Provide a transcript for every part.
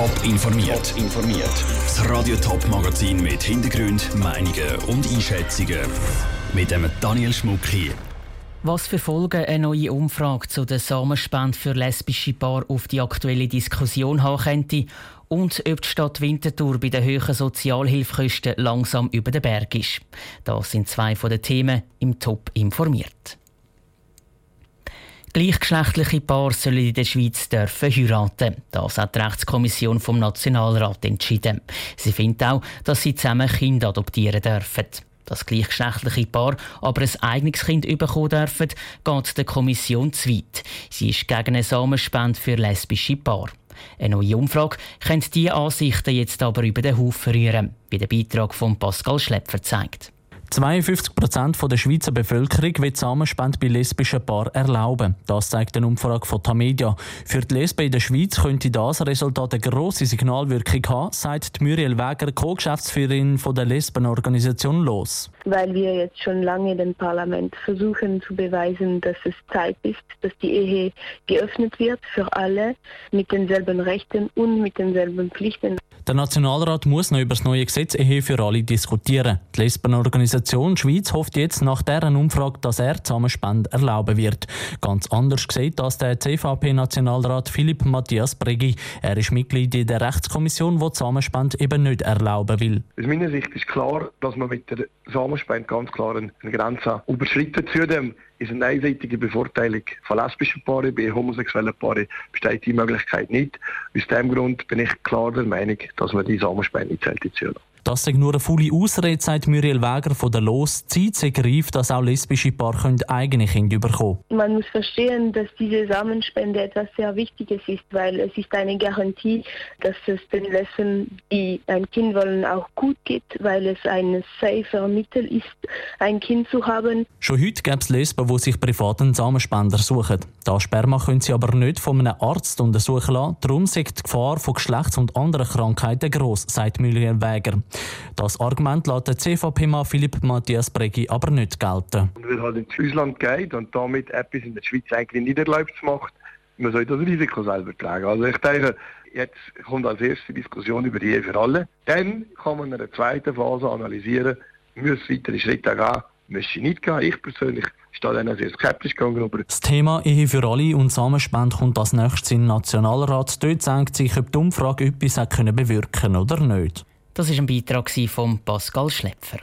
Top informiert. informiert. Das Radio Top Magazin mit Hintergrund, Meinungen und Einschätzungen mit dem Daniel Schmuck hier. Was für Folgen eine neue Umfrage zu der Samenspende für lesbische Paare auf die aktuelle Diskussion haben könnte und ob die Stadt Winterthur bei den hohen Sozialhilfekosten langsam über den Berg ist. Das sind zwei von den Themen im Top informiert. Gleichgeschlechtliche Paare sollen in der Schweiz dürfen heiraten. Das hat die Rechtskommission vom Nationalrat entschieden. Sie findet auch, dass sie zusammen Kinder adoptieren dürfen. Dass gleichgeschlechtliche Paar aber ein eigenes Kind bekommen dürfen, geht der Kommission zu weit. Sie ist gegen eine Samenspende für lesbische Paare. Eine neue Umfrage könnte diese Ansichten jetzt aber über den Haufen rühren, wie der Beitrag von Pascal Schlepfer zeigt. 52 Prozent der Schweizer Bevölkerung will Samenspende bei lesbischen Paaren erlauben. Das zeigt eine Umfrage von Tamedia. Für die Lesben in der Schweiz könnte das Resultat eine grosse Signalwirkung haben, sagt Muriel Wäger, Co-Geschäftsführerin der Lesbenorganisation LOS. Weil wir jetzt schon lange im Parlament versuchen zu beweisen, dass es Zeit ist, dass die Ehe geöffnet wird für alle mit denselben Rechten und mit denselben Pflichten. Der Nationalrat muss noch über das neue Gesetz Ehe für alle diskutieren. Die Lesbenorganisation Schweiz hofft jetzt nach deren Umfrage, dass er Zusammenspende erlauben wird. Ganz anders sieht das der CVP-Nationalrat Philipp Matthias Bregi. Er ist Mitglied in der Rechtskommission, die Zusammenspende eben nicht erlauben will. Aus meiner Sicht ist klar, dass man mit der Zusammenspende ganz klar eine Grenze überschritten. Zudem ist eine einseitige Bevorteilung von lesbischen Paaren. Bei homosexuellen Paaren besteht die Möglichkeit nicht. Aus diesem Grund bin ich klar der Meinung, dass man die Samenspende nicht zählen das ist nur eine volle Ausrede, sagt Muriel Wäger von der Los. Die Zeit greift, dass auch lesbische Paare eigene Kinder bekommen Man muss verstehen, dass diese Samenspende etwas sehr Wichtiges ist, weil es ist eine Garantie, dass es den Lesben, die ein Kind wollen, auch gut geht, weil es ein safer Mittel ist, ein Kind zu haben. Schon heute gibt es Lesben, die sich privaten Samenspender suchen. Das Sperma können sie aber nicht von einem Arzt untersuchen lassen. Darum ist die Gefahr von Geschlechts- und anderen Krankheiten gross, sagt Muriel Wäger. Das Argument lässt der CVP-Mann Philipp Matthias Bregi aber nicht gelten. Und weil halt ins Ausland geht und damit etwas in der Schweiz eigentlich nicht erlaubt macht, man soll das Risiko selber tragen. Also ich denke, jetzt kommt als erste Diskussion über die Ehe für alle. Dann kann man in einer zweiten Phase analysieren, muss weitere Schritte gehen, möchte nicht gehen. Ich persönlich stehe dann sehr skeptisch gegenüber. Das Thema Ehe für alle und Samenspende kommt als nächstes in den Nationalrat. Dort senkt sich, ob die Umfrage etwas bewirken oder nicht. Das ist ein Beitrag von Pascal Schlepfer.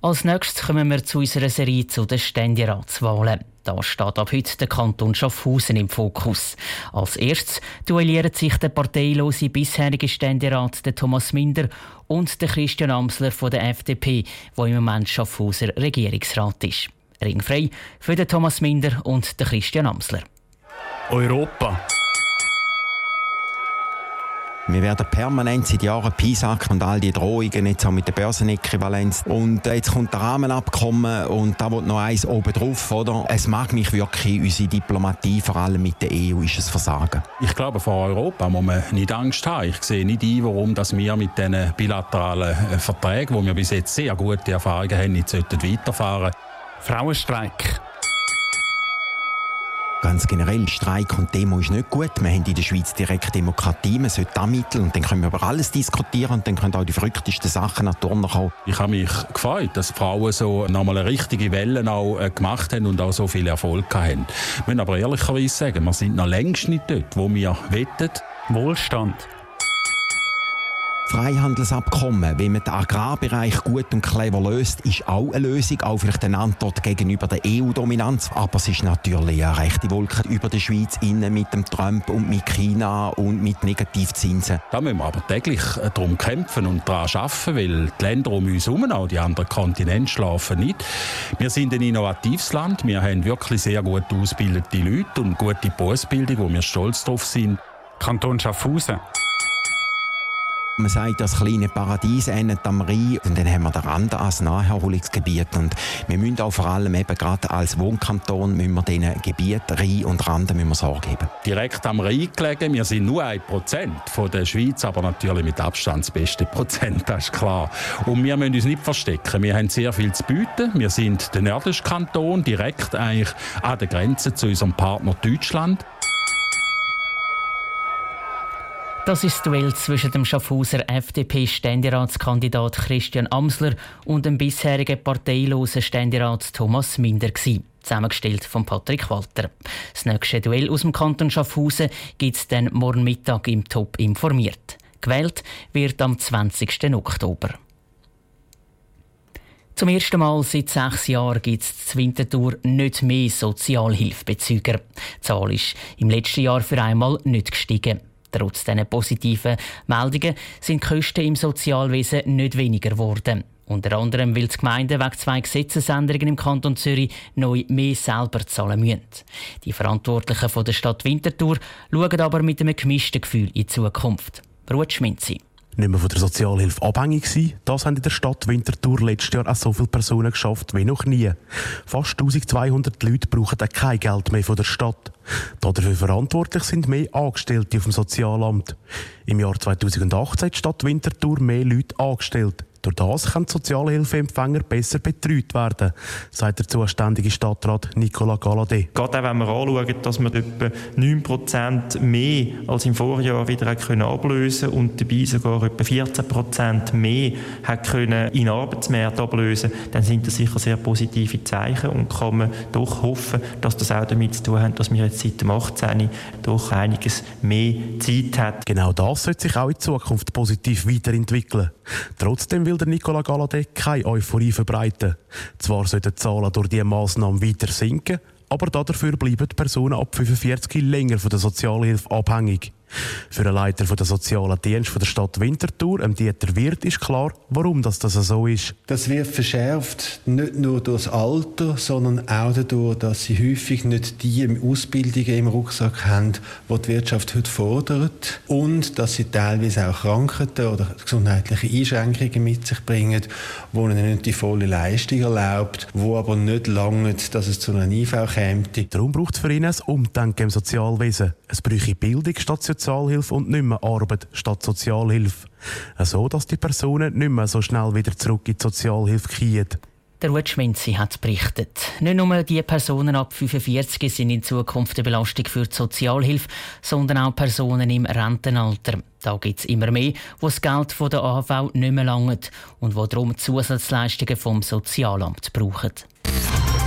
Als nächstes kommen wir zu unserer Serie zu den Ständeratswahlen. Da steht ab heute der Kanton Schaffhausen im Fokus. Als erstes duellieren sich der parteilose bisherige Ständerat der Thomas Minder und der Christian Amsler von der FDP, wo im Moment Schaffhauser Regierungsrat ist. Ringfrei für den Thomas Minder und den Christian Amsler. Europa. Wir werden permanent seit Jahren PISAC und all die Drohungen, jetzt auch mit der Börsenäquivalenz. Und jetzt kommt der Rahmenabkommen und da wird noch eins oben drauf, oder? Es mag mich wirklich, unsere Diplomatie, vor allem mit der EU, ist es Versagen. Ich glaube, vor Europa muss man nicht Angst haben. Ich sehe nicht ein, warum dass wir mit diesen bilateralen äh, Verträgen, wo wir bis jetzt sehr gute Erfahrungen haben, nicht weiterfahren sollten. Frauenstreik. Ganz generell, Streik und Demo ist nicht gut. Wir haben in der Schweiz direkt Demokratie, man sollte ermitteln und dann können wir über alles diskutieren und dann können auch die verrücktesten Sachen nach Turnen kommen. Ich habe mich gefreut, dass Frauen so nochmal eine richtige Welle auch äh, gemacht haben und auch so viel Erfolg haben. Wir müssen aber ehrlicherweise sagen, wir sind noch längst nicht dort, wo wir wettet. Wohlstand. Freihandelsabkommen, wenn man den Agrarbereich gut und clever löst, ist auch eine Lösung, auch vielleicht eine Antwort gegenüber der EU-Dominanz. Aber es ist natürlich eine rechte Wolke über der Schweiz innen mit dem Trump und mit China und mit Negativzinsen. Da müssen wir aber täglich äh, darum kämpfen und daran arbeiten, weil die Länder um uns herum, auch die anderen Kontinente, schlafen nicht. Wir sind ein innovatives Land, wir haben wirklich sehr gut ausgebildete Leute und gute Berufsbildung, wo wir stolz drauf sind. Kanton Schaffhausen. Man sagt, das kleine Paradies endet am Rhein und dann haben wir den Rand als Naherholungsgebiet und wir müssen auch vor allem eben gerade als Wohnkanton müssen wir diesen Gebieten, Rhein und Randen müssen wir Sorge haben. Direkt am Rhein gelegen, wir sind nur ein Prozent von der Schweiz, aber natürlich mit Abstand das beste Prozent, das ist klar. Und wir müssen uns nicht verstecken, wir haben sehr viel zu bieten, wir sind der nördlichste Kanton, direkt eigentlich an der Grenze zu unserem Partner Deutschland. Das ist das Duell zwischen dem Schaffhauser FDP-Ständeratskandidat Christian Amsler und dem bisherigen parteilosen Ständerat Thomas Minder. Zusammengestellt von Patrick Walter. Das nächste Duell aus dem Kanton Schaffhausen gibt es dann morgen Mittag im Top informiert. Gewählt wird am 20. Oktober. Zum ersten Mal seit sechs Jahren gibt es zur Winterthur nicht mehr Sozialhilfebezüger. Die Zahl ist im letzten Jahr für einmal nicht gestiegen. Trotz dieser positiven Meldungen sind die Kosten im Sozialwesen nicht weniger geworden. Unter anderem, weil die Gemeinden wegen zwei Gesetzesänderungen im Kanton Zürich neu mehr selber zahlen müssen. Die Verantwortlichen der Stadt Winterthur schauen aber mit einem gemischten Gefühl in die Zukunft. Ruth Schminzi nicht mehr von der Sozialhilfe abhängig sein. Das haben in der Stadt Winterthur letztes Jahr auch so viele Personen geschafft wie noch nie. Fast 1200 Leute brauchen auch kein Geld mehr von der Stadt. Dafür verantwortlich sind mehr Angestellte auf dem Sozialamt. Im Jahr 2018 hat die Stadt Winterthur mehr Leute angestellt. Durch das können Sozialhilfeempfänger besser betreut werden, sagt der zuständige Stadtrat Nicola Galladay. Gerade auch wenn wir anschauen, dass wir etwa 9% mehr als im Vorjahr wieder können ablösen und dabei sogar etwa 14% mehr können in Arbeitsmärkte ablösen, dann sind das sicher sehr positive Zeichen und kann man doch hoffen, dass das auch damit zu tun hat, dass wir jetzt seit dem 18. doch einiges mehr Zeit haben. Genau das sollte sich auch in Zukunft positiv weiterentwickeln. Trotzdem will der Nicola Galladay keine Euphorie verbreiten. Zwar sollten die Zahlen durch diese Massnahmen weiter sinken, aber dafür bleiben die Personen ab 45 länger von der Sozialhilfe abhängig. Für den Leiter der sozialen Dienst der Stadt Winterthur, Dieter Wirth, ist klar, warum das, das so ist. Das wird verschärft, nicht nur durch das Alter, sondern auch dadurch, dass sie häufig nicht die Ausbildungen im Rucksack haben, die die Wirtschaft heute fordert. Und dass sie teilweise auch Krankheiten oder gesundheitliche Einschränkungen mit sich bringen, die ihnen nicht die volle Leistung erlaubt, wo aber nicht lange, dass es zu einer IV käme. Darum braucht es für ihn ein Umdenken im Sozialwesen. Es bräuchte Bildung statt Sozialhilfe und nicht mehr Arbeit statt Sozialhilfe. So, dass die Personen nicht mehr so schnell wieder zurück in die Sozialhilfe kommen. Der Ruth Schminzi hat berichtet. Nicht nur die Personen ab 45 sind in Zukunft eine Belastung für die Sozialhilfe, sondern auch Personen im Rentenalter. Da gibt es immer mehr, wo das Geld von der AHV nicht mehr langt und wo darum Zusatzleistungen vom Sozialamt brauchen.